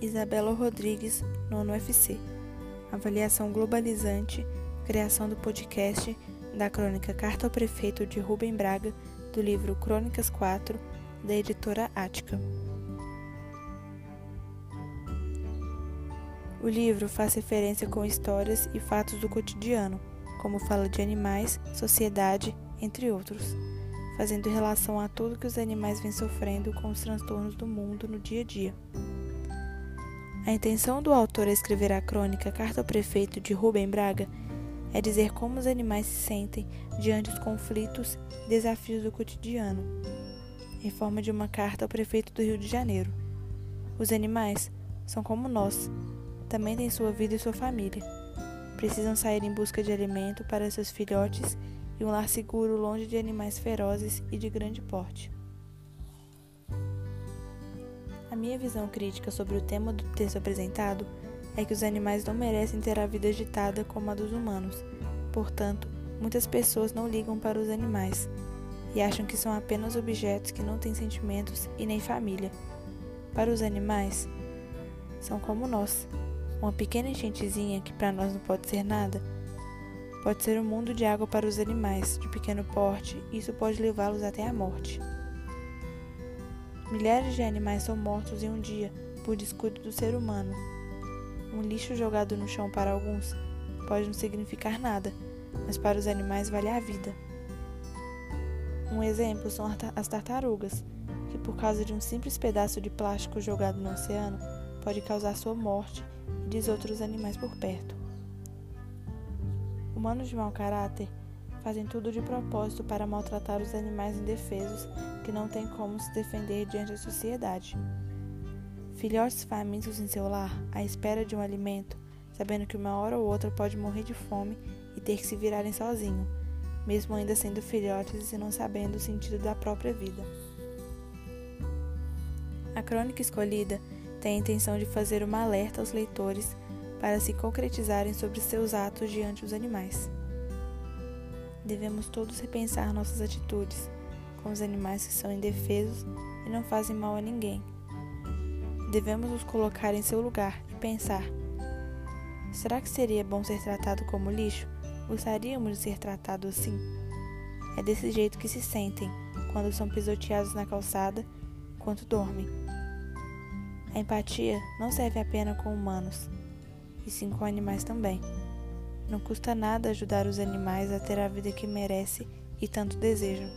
Isabela Rodrigues, nono UFC. Avaliação globalizante, criação do podcast da crônica Carta ao Prefeito de Rubem Braga, do livro Crônicas 4, da editora Ática. O livro faz referência com histórias e fatos do cotidiano, como fala de animais, sociedade, entre outros, fazendo relação a tudo que os animais vêm sofrendo com os transtornos do mundo no dia a dia. A intenção do autor a escrever a crônica Carta ao Prefeito de Rubem Braga é dizer como os animais se sentem diante dos conflitos e desafios do cotidiano, em forma de uma carta ao prefeito do Rio de Janeiro. Os animais são como nós, também têm sua vida e sua família. Precisam sair em busca de alimento para seus filhotes e um lar seguro longe de animais ferozes e de grande porte. A minha visão crítica sobre o tema do texto apresentado é que os animais não merecem ter a vida agitada como a dos humanos. Portanto, muitas pessoas não ligam para os animais e acham que são apenas objetos que não têm sentimentos e nem família. Para os animais, são como nós. Uma pequena enchentezinha que para nós não pode ser nada, pode ser um mundo de água para os animais de pequeno porte, e isso pode levá-los até a morte. Milhares de animais são mortos em um dia por descuido do ser humano. Um lixo jogado no chão para alguns pode não significar nada, mas para os animais vale a vida. Um exemplo são as tartarugas, que por causa de um simples pedaço de plástico jogado no oceano pode causar sua morte e de outros animais por perto. Humanos de mau caráter fazem tudo de propósito para maltratar os animais indefesos que não têm como se defender diante da sociedade. Filhotes famintos em seu lar, à espera de um alimento, sabendo que uma hora ou outra pode morrer de fome e ter que se virarem sozinho, mesmo ainda sendo filhotes e não sabendo o sentido da própria vida. A crônica escolhida tem a intenção de fazer uma alerta aos leitores para se concretizarem sobre seus atos diante dos animais. Devemos todos repensar nossas atitudes com os animais que são indefesos e não fazem mal a ninguém. Devemos nos colocar em seu lugar e pensar: será que seria bom ser tratado como lixo? Gostaríamos de ser tratados assim? É desse jeito que se sentem quando são pisoteados na calçada enquanto dormem. A empatia não serve apenas com humanos, e sim com animais também. Não custa nada ajudar os animais a ter a vida que merecem e tanto desejam.